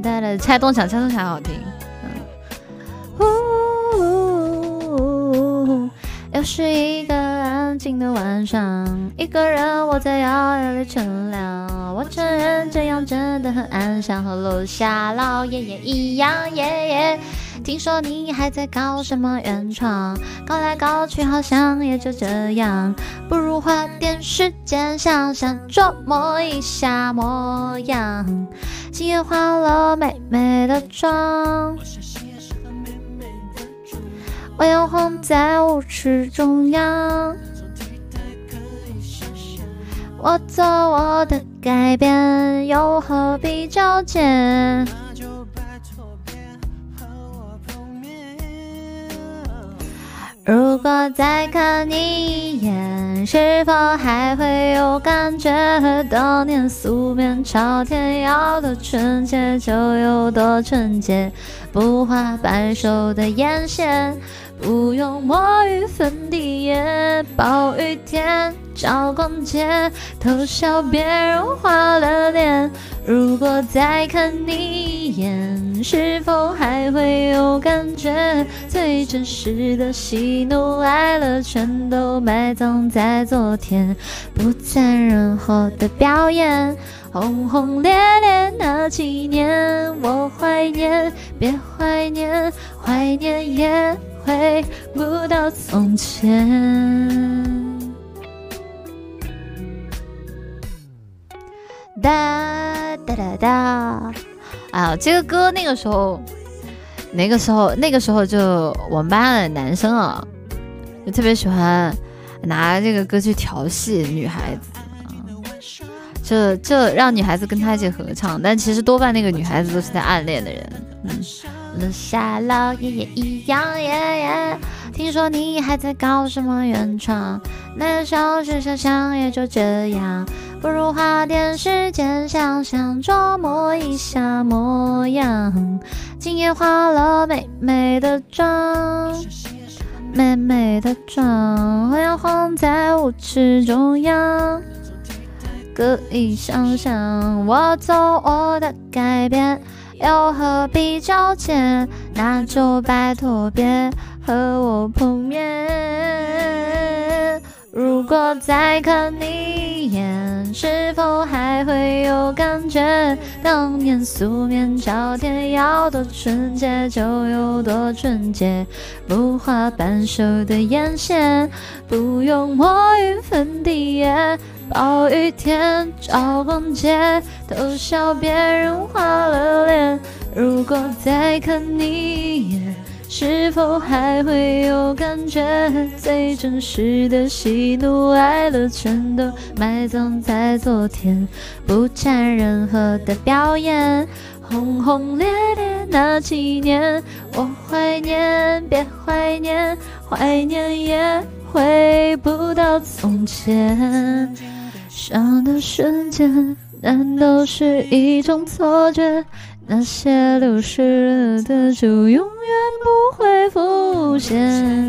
哒哒哒，拆东墙，拆东墙好听。呜，又是一个静的晚上，一个人我在遥远里乘凉。我承认这样真的很安详，和楼下老爷爷一样。爷爷，听说你还在搞什么原创？搞来搞去好像也就这样，不如花点时间想想琢磨一下模样。今夜化了美美的妆。我摇晃在舞池中央，我做我的改变，又何必纠结？如果再看你一眼，是否还会有感觉？当年素面朝天，要多纯洁就有多纯洁，不画白熟的眼线。不用墨雨粉底液，暴雨天找逛街，偷笑别人花了脸。如果再看你一眼，是否还会有感觉？最真实的喜怒哀乐，全都埋葬在昨天，不残忍后的表演，轰轰烈烈那几年，我怀念，别怀念，怀念也。回不到从前。哒哒哒哒！哎呀，这个歌那个时候，那个时候，那个时候就我们班的男生啊，就特别喜欢拿这个歌去调戏女孩子啊，就就让女孩子跟他一起合唱，但其实多半那个女孩子都是在暗恋的人，嗯。楼下老爷爷一样爷爷，听说你还在搞什么原创？那小事想想也就这样，不如花点时间想想琢磨一下模样。今夜化了美美的妆，美美的妆，我摇晃在舞池中央，可以想象我走我的改变。又何必纠结？那就拜托别和我碰面。如果再看你，是否还会有感觉？当年素面朝天，要多纯洁就有多纯洁，不画半熟的眼线，不用抹匀粉底液。暴雨天找逛街，偷笑别人花了脸。如果再看你一眼，是否还会有感觉？最真实的喜怒哀乐，全都埋葬在昨天，不掺任何的表演。轰轰烈烈那几年，我怀念，别怀念，怀念也回不到从前。想的瞬间，难道是一种错觉？那些流失了的，就永远不会浮现。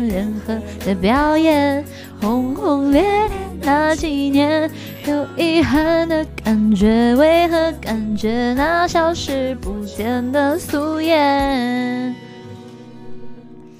任何的表演，轰轰烈烈那几年，有遗憾的感觉，为何感觉那消失不见的素颜？